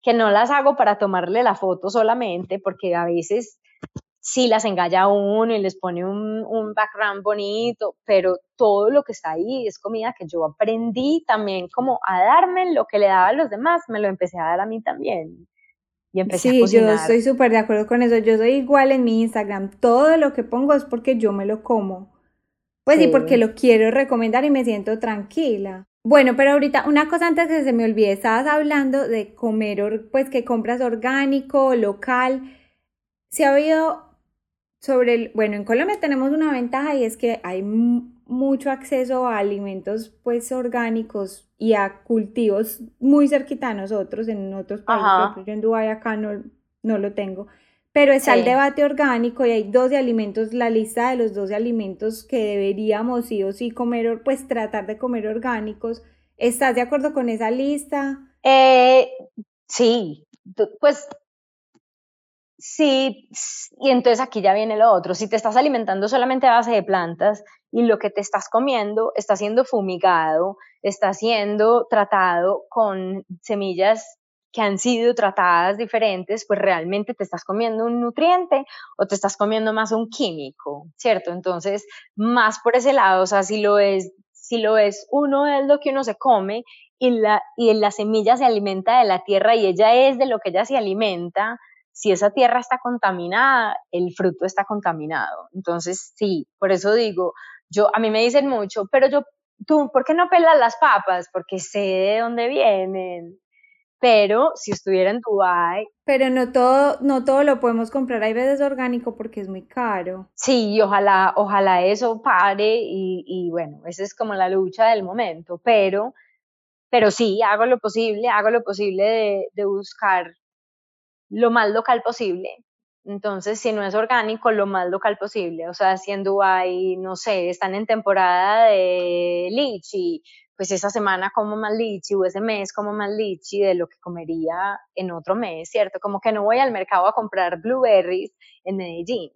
Speaker 2: que no las hago para tomarle la foto solamente, porque a veces sí las engaña a uno y les pone un, un, background bonito, pero todo lo que está ahí es comida que yo aprendí también como a darme lo que le daba a los demás, me lo empecé a dar a mí también. Y empecé
Speaker 1: sí,
Speaker 2: a
Speaker 1: yo estoy súper de acuerdo con eso. Yo soy igual en mi Instagram. Todo lo que pongo es porque yo me lo como. Pues sí, porque lo quiero recomendar y me siento tranquila. Bueno, pero ahorita una cosa antes que se me olvide, estabas hablando de comer, pues que compras orgánico, local. Se ha oído sobre el, bueno, en Colombia tenemos una ventaja y es que hay mucho acceso a alimentos pues orgánicos y a cultivos muy cerquita a nosotros en otros países, yo en Dubái acá no, no lo tengo. Pero está el debate orgánico y hay 12 alimentos, la lista de los 12 alimentos que deberíamos sí o sí comer, pues tratar de comer orgánicos. ¿Estás de acuerdo con esa lista?
Speaker 2: Eh, sí, pues sí, y entonces aquí ya viene lo otro. Si te estás alimentando solamente a base de plantas y lo que te estás comiendo está siendo fumigado, está siendo tratado con semillas que han sido tratadas diferentes, pues realmente te estás comiendo un nutriente o te estás comiendo más un químico, ¿cierto? Entonces, más por ese lado, o sea, si lo es, si lo es uno es lo que uno se come y la, y la semilla se alimenta de la tierra y ella es de lo que ella se alimenta, si esa tierra está contaminada, el fruto está contaminado. Entonces, sí, por eso digo, yo, a mí me dicen mucho, pero yo, tú, ¿por qué no pelas las papas? Porque sé de dónde vienen. Pero si estuviera en Dubai,
Speaker 1: pero no todo, no todo lo podemos comprar, hay veces orgánico porque es muy caro.
Speaker 2: Sí, ojalá, ojalá eso pare y, y bueno, esa es como la lucha del momento, pero pero sí, hago lo posible, hago lo posible de, de buscar lo más local posible. Entonces, si no es orgánico, lo más local posible. O sea, si en Dubái, no sé, están en temporada de lichi, pues esa semana como más lichi o ese mes como más lichi de lo que comería en otro mes, ¿cierto? Como que no voy al mercado a comprar blueberries en Medellín,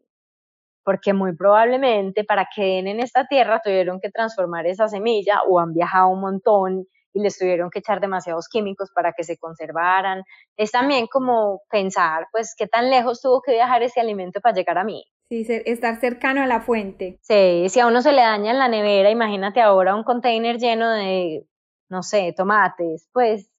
Speaker 2: porque muy probablemente para que den en esta tierra tuvieron que transformar esa semilla o han viajado un montón y les tuvieron que echar demasiados químicos para que se conservaran. Es también como pensar, pues, qué tan lejos tuvo que viajar ese alimento para llegar a mí.
Speaker 1: Sí, estar cercano a la fuente.
Speaker 2: Sí, si a uno se le daña en la nevera, imagínate ahora un container lleno de, no sé, tomates, pues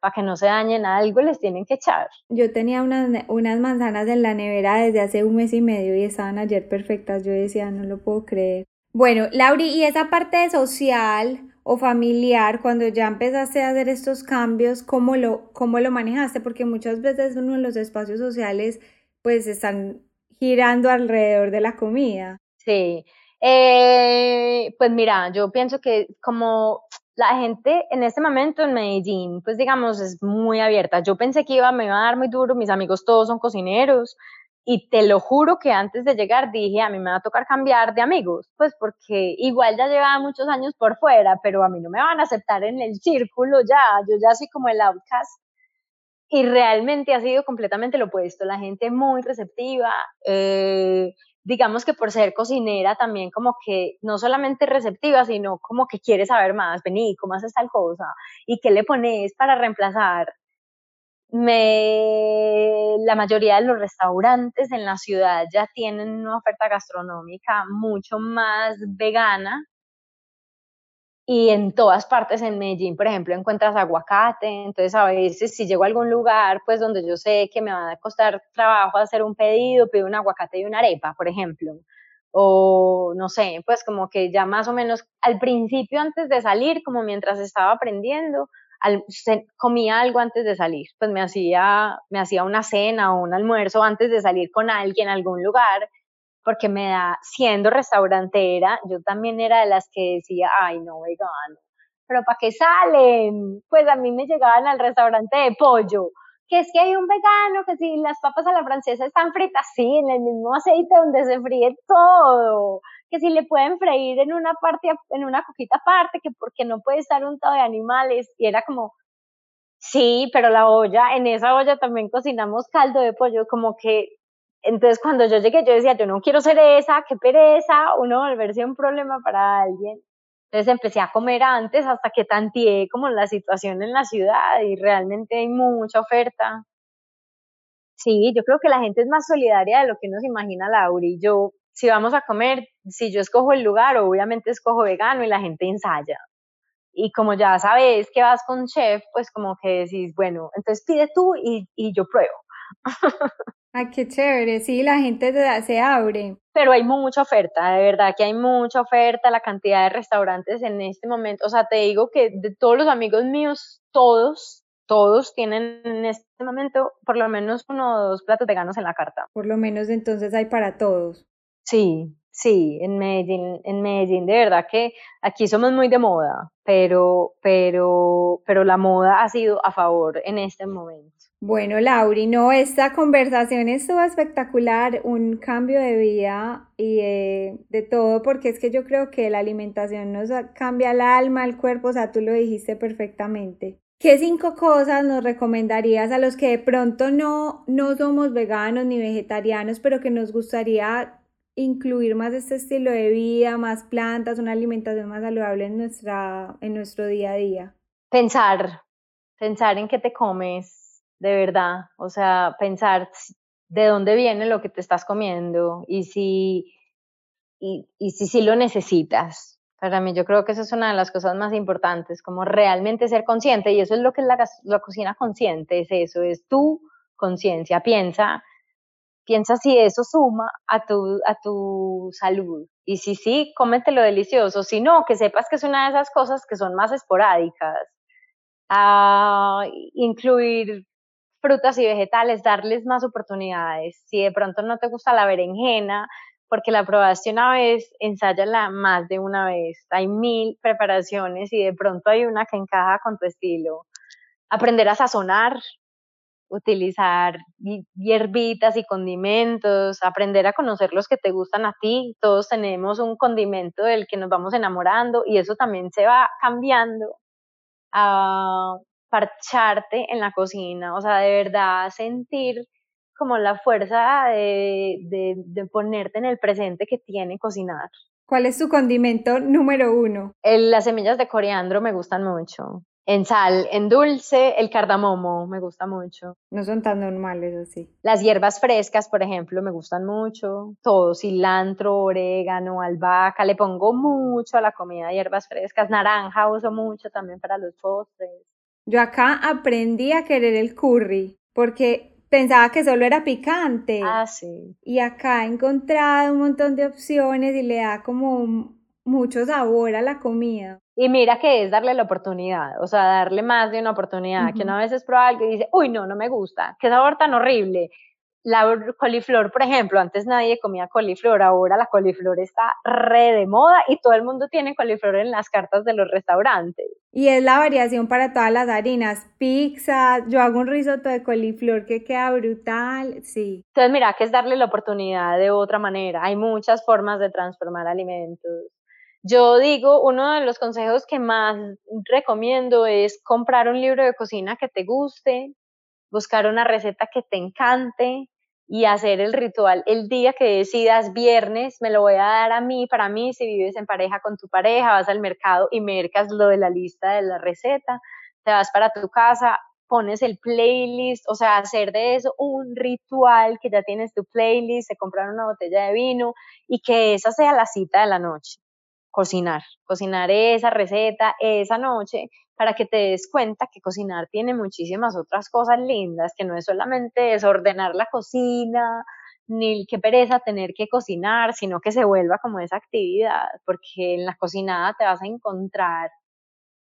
Speaker 2: para que no se dañen algo les tienen que echar.
Speaker 1: Yo tenía unas, unas manzanas en la nevera desde hace un mes y medio y estaban ayer perfectas. Yo decía, no lo puedo creer. Bueno, Lauri, y esa parte social, o familiar, cuando ya empezaste a hacer estos cambios, ¿cómo lo, cómo lo manejaste? Porque muchas veces uno en los espacios sociales pues están girando alrededor de la comida.
Speaker 2: Sí, eh, pues mira, yo pienso que como la gente en este momento en Medellín, pues digamos, es muy abierta. Yo pensé que iba, me iba a dar muy duro, mis amigos todos son cocineros, y te lo juro que antes de llegar dije, a mí me va a tocar cambiar de amigos, pues porque igual ya llevaba muchos años por fuera, pero a mí no me van a aceptar en el círculo ya, yo ya soy como el outcast. Y realmente ha sido completamente lo opuesto, la gente muy receptiva, eh, digamos que por ser cocinera también como que no solamente receptiva, sino como que quiere saber más, vení, ¿cómo haces tal cosa? ¿Y qué le pones para reemplazar? me, la mayoría de los restaurantes en la ciudad ya tienen una oferta gastronómica mucho más vegana y en todas partes en Medellín, por ejemplo, encuentras aguacate, entonces a veces si llego a algún lugar, pues donde yo sé que me va a costar trabajo hacer un pedido, pido un aguacate y una arepa, por ejemplo, o no sé, pues como que ya más o menos al principio antes de salir, como mientras estaba aprendiendo, comía algo antes de salir, pues me hacía, me hacía una cena o un almuerzo antes de salir con alguien a algún lugar, porque me da, siendo restaurantera, yo también era de las que decía, ay, no, vegano, pero ¿para qué salen? Pues a mí me llegaban al restaurante de pollo, que es que hay un vegano, que si las papas a la francesa están fritas, sí, en el mismo aceite donde se fríe todo, que si le pueden freír en una parte, en una coquita aparte, que porque no puede estar untado de animales, y era como, sí, pero la olla, en esa olla también cocinamos caldo de pollo, como que, entonces cuando yo llegué, yo decía, yo no quiero ser esa, qué pereza, uno volverse un problema para alguien. Entonces empecé a comer antes hasta que tanteé como la situación en la ciudad y realmente hay mucha oferta. Sí, yo creo que la gente es más solidaria de lo que uno se imagina, Lauri. Yo, si vamos a comer, si yo escojo el lugar, obviamente escojo vegano y la gente ensaya. Y como ya sabes que vas con chef, pues como que decís, bueno, entonces pide tú y, y yo pruebo.
Speaker 1: Ay, qué chévere, sí, la gente se abre.
Speaker 2: Pero hay mucha oferta, de verdad que hay mucha oferta, la cantidad de restaurantes en este momento, o sea, te digo que de todos los amigos míos, todos, todos tienen en este momento por lo menos uno o dos platos veganos en la carta.
Speaker 1: Por lo menos entonces hay para todos.
Speaker 2: Sí, sí, en Medellín, en Medellín de verdad que aquí somos muy de moda, pero, pero, pero la moda ha sido a favor en este momento.
Speaker 1: Bueno, Lauri, no, esta conversación estuvo espectacular, un cambio de vida y de, todo, porque es que yo creo que la alimentación nos cambia el alma, el cuerpo, o sea, tú lo dijiste perfectamente. ¿Qué cinco cosas nos recomendarías a los que de pronto no, no somos veganos ni vegetarianos, pero que nos gustaría incluir más este estilo de vida, más plantas, una alimentación más saludable en, nuestra, en nuestro día a día?
Speaker 2: Pensar, pensar en qué te comes de verdad. O sea, pensar de dónde viene lo que te estás comiendo y si, y, si, si lo necesitas. Para mí yo creo que eso es una de las cosas más importantes, como realmente ser consciente y eso es lo que es la, la cocina consciente, es eso, es tu conciencia. Piensa, piensa si eso suma a tu, a tu salud. Y si sí, cómete lo delicioso. Si no, que sepas que es una de esas cosas que son más esporádicas. a incluir frutas y vegetales, darles más oportunidades. Si de pronto no te gusta la berenjena, porque la probaste una vez, ensáyala más de una vez. Hay mil preparaciones y de pronto hay una que encaja con tu estilo. Aprender a sazonar, utilizar hierbitas y condimentos, aprender a conocer los que te gustan a ti. Todos tenemos un condimento del que nos vamos enamorando y eso también se va cambiando a parcharte en la cocina, o sea, de verdad sentir como la fuerza de, de, ponerte en el presente que tiene cocinar.
Speaker 1: ¿Cuál es tu condimento número uno?
Speaker 2: las semillas de coriandro me gustan mucho. En sal, en dulce, el cardamomo me gusta mucho.
Speaker 1: No son tan normales así.
Speaker 2: Las hierbas frescas, por ejemplo, me gustan mucho. Todo, cilantro, orégano, albahaca. Le pongo mucho a la comida hierbas frescas. Naranja uso mucho también para los postres.
Speaker 1: Yo acá aprendí a querer el curry porque pensaba que solo era picante.
Speaker 2: Ah, sí.
Speaker 1: Y acá he encontrado un montón de opciones y le da como mucho sabor a la comida.
Speaker 2: Y mira que es darle la oportunidad, o sea, darle más de una oportunidad, que una vez es prueba algo y dice, uy, no, no me gusta, qué sabor tan horrible. La coliflor, por ejemplo, antes nadie comía coliflor, ahora la coliflor está re de moda y todo el mundo tiene coliflor en las cartas de los restaurantes.
Speaker 1: Y es la variación para todas las harinas, pizza, yo hago un risotto de coliflor que queda brutal, sí.
Speaker 2: Entonces mira que es darle la oportunidad de otra manera, hay muchas formas de transformar alimentos. Yo digo, uno de los consejos que más recomiendo es comprar un libro de cocina que te guste, buscar una receta que te encante y hacer el ritual el día que decidas viernes, me lo voy a dar a mí, para mí, si vives en pareja con tu pareja, vas al mercado y mercas lo de la lista de la receta, te vas para tu casa, pones el playlist, o sea, hacer de eso un ritual que ya tienes tu playlist, se comprar una botella de vino y que esa sea la cita de la noche. Cocinar, cocinar esa receta esa noche para que te des cuenta que cocinar tiene muchísimas otras cosas lindas, que no es solamente desordenar la cocina, ni qué pereza tener que cocinar, sino que se vuelva como esa actividad, porque en la cocinada te vas a encontrar,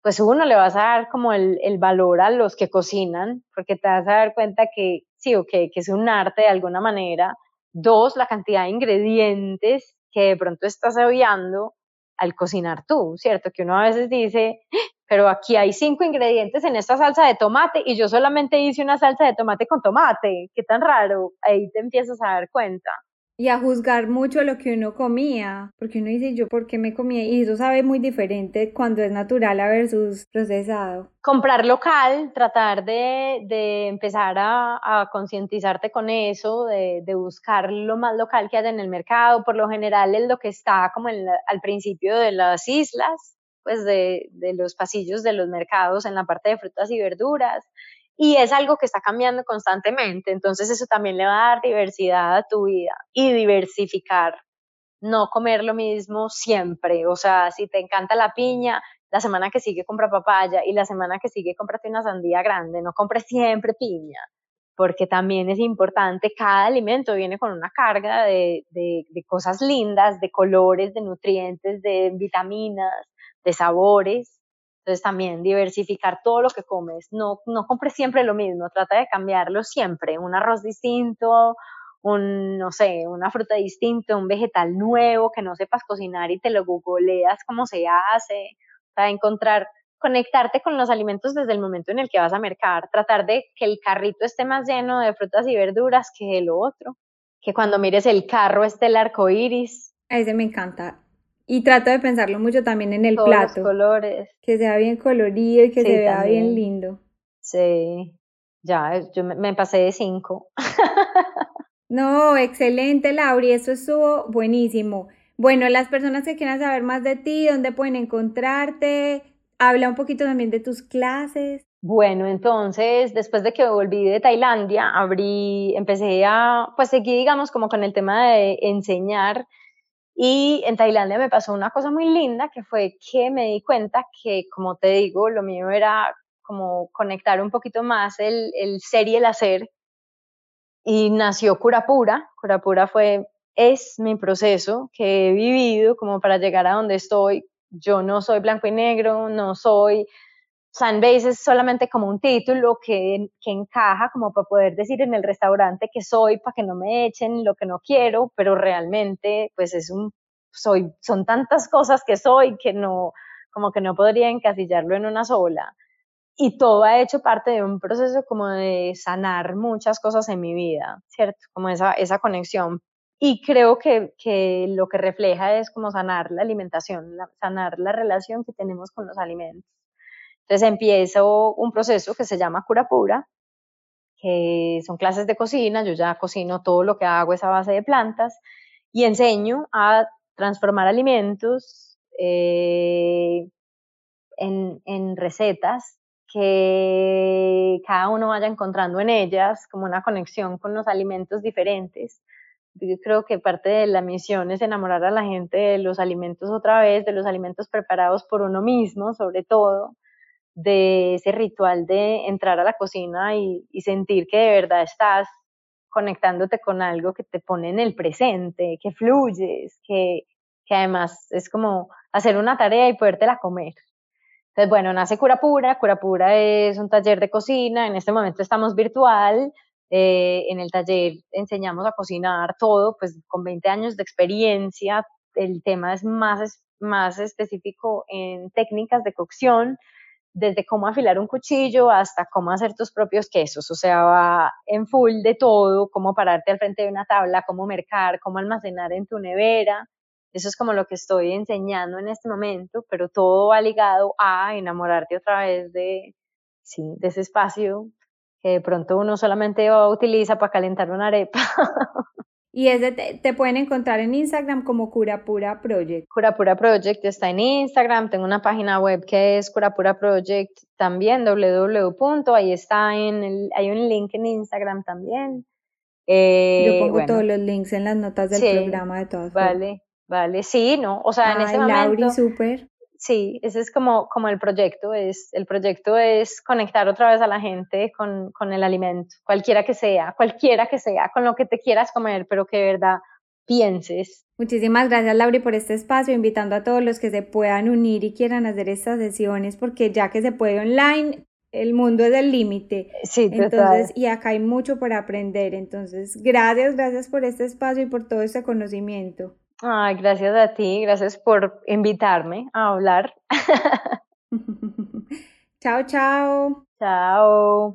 Speaker 2: pues uno le vas a dar como el, el valor a los que cocinan, porque te vas a dar cuenta que sí, o que, que es un arte de alguna manera. Dos, la cantidad de ingredientes que de pronto estás obviando al cocinar tú, ¿cierto? Que uno a veces dice, pero aquí hay cinco ingredientes en esta salsa de tomate y yo solamente hice una salsa de tomate con tomate, qué tan raro, ahí te empiezas a dar cuenta
Speaker 1: y a juzgar mucho lo que uno comía, porque uno dice yo por qué me comía y eso sabe muy diferente cuando es natural a versus procesado.
Speaker 2: Comprar local, tratar de, de empezar a, a concientizarte con eso, de, de, buscar lo más local que hay en el mercado, por lo general es lo que está como al principio de las islas, pues de, de los pasillos de los mercados en la parte de frutas y verduras y es algo que está cambiando constantemente, entonces eso también le va a dar diversidad a tu vida y diversificar, no comer lo mismo siempre, o sea, si te encanta la piña, la semana que sigue compra papaya y la semana que sigue cómprate una sandía grande, no compres siempre piña, porque también es importante, cada alimento viene con una carga de, de, de cosas lindas, de colores, de nutrientes, de vitaminas, de sabores, entonces también diversificar todo lo que comes. No, no compres siempre lo mismo, trata de cambiarlo siempre. Un arroz distinto, un, no sé, una fruta distinta, un vegetal nuevo que no sepas cocinar y te lo googleas cómo se hace. Para encontrar, conectarte con los alimentos desde el momento en el que vas a mercar. Tratar de que el carrito esté más lleno de frutas y verduras que lo otro. Que cuando mires el carro esté el arco iris.
Speaker 1: Ese me encanta. Y trato de pensarlo mucho también en el plato.
Speaker 2: Los colores.
Speaker 1: Que sea bien colorido y que se vea bien lindo.
Speaker 2: Sí, ya, yo me, pasé de cinco.
Speaker 1: no, excelente, Lauri, eso estuvo buenísimo. Bueno, las personas que quieran saber más de ti, dónde pueden encontrarte, habla un poquito también de tus clases.
Speaker 2: Bueno, entonces, después de que volví de Tailandia, abrí, empecé a, pues seguí, digamos, como con el tema de enseñar. Y en Tailandia me pasó una cosa muy linda, que fue que me di cuenta que, como te digo, lo mío era como conectar un poquito más el, el ser y el hacer. Y nació Curapura. Curapura fue, es mi proceso que he vivido como para llegar a donde estoy. Yo no soy blanco y negro, no soy Sunbase es solamente como un título que, que, encaja como para poder decir en el restaurante que soy, para que no me echen lo que no quiero, pero realmente pues es un, soy, son tantas cosas que soy que no, como que no podría encasillarlo en una sola. Y todo ha hecho parte de un proceso como de sanar muchas cosas en mi vida, ¿cierto? Como esa, esa conexión. Y creo que, que lo que refleja es como sanar la alimentación, sanar la relación que tenemos con los alimentos entonces empiezo un proceso que se llama cura pura, que son clases de cocina, yo ya cocino todo lo que hago es a base de plantas y enseño a transformar alimentos eh, en, en recetas que cada uno vaya encontrando en ellas como una conexión con los alimentos diferentes. Yo creo que parte de la misión es enamorar a la gente de los alimentos otra vez, de los alimentos preparados por uno mismo, sobre todo, de ese ritual de entrar a la cocina y, sentir que de verdad estás conectándote con algo que te pone en el presente, que fluyes, que, que además es como hacer una tarea y podértela comer. Entonces, bueno, nace Cura Pura. Cura Pura es un taller de cocina. En este momento estamos virtual. Eh, en el taller enseñamos a cocinar todo, pues con 20 años de experiencia. El tema es más, más específico en técnicas de cocción desde cómo afilar un cuchillo hasta cómo hacer tus propios quesos, o sea, va en full de todo, cómo pararte al frente de una tabla, cómo mercar, cómo almacenar en tu nevera. Eso es como lo que estoy enseñando en este momento, pero todo va ligado a enamorarte otra vez de, sí, de ese espacio que de pronto uno solamente utiliza para calentar una arepa.
Speaker 1: Y ese te, pueden encontrar en Instagram como Curapura Project.
Speaker 2: Curapura Project está en Instagram, tengo una página web que es Curapura Project también, www. Ahí está, en el, hay un link en Instagram también.
Speaker 1: Eh, Yo pongo todos los links en las notas del programa de todas
Speaker 2: formas. Vale, vale, sí, ¿no? O sea, en ese momento...
Speaker 1: Lauri, súper.
Speaker 2: Sí, ese es como, como el proyecto, es, el proyecto es conectar otra vez a la gente con, con, el alimento, cualquiera que sea, cualquiera que sea, con lo que te quieras comer, pero que de verdad pienses.
Speaker 1: Muchísimas gracias Lauri por este espacio, invitando a todos los que se puedan unir y quieran hacer estas sesiones, porque ya que se puede online, el mundo es el límite.
Speaker 2: Sí,
Speaker 1: entonces, y acá hay mucho por aprender. Entonces, gracias, gracias por este espacio y por todo este conocimiento.
Speaker 2: Ay, gracias a ti, gracias por invitarme a hablar.
Speaker 1: chao, chao.
Speaker 2: Chao.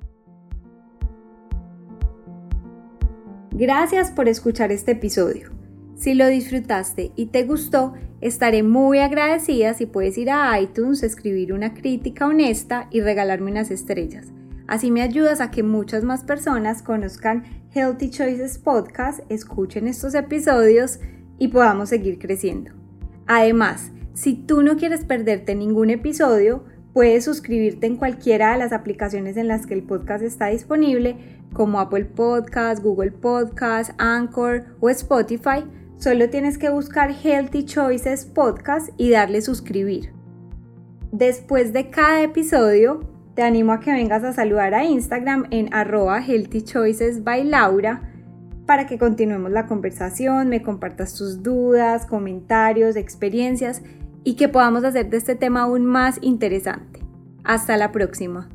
Speaker 1: Gracias por escuchar este episodio. Si lo disfrutaste y te gustó, estaré muy agradecida si puedes ir a iTunes, escribir una crítica honesta y regalarme unas estrellas. Así me ayudas a que muchas más personas conozcan Healthy Choices Podcast, escuchen estos episodios y podamos seguir creciendo. Además, si tú no quieres perderte ningún episodio, puedes suscribirte en cualquiera de las aplicaciones en las que el podcast está disponible, como Apple Podcast, Google Podcast, Anchor o Spotify. Solo tienes que buscar Healthy Choices Podcast y darle suscribir. Después de cada episodio, te animo a que vengas a saludar a Instagram en arroba para que continuemos la conversación, me compartas tus dudas, comentarios, experiencias y que podamos hacer de este tema aún más interesante. Hasta la próxima.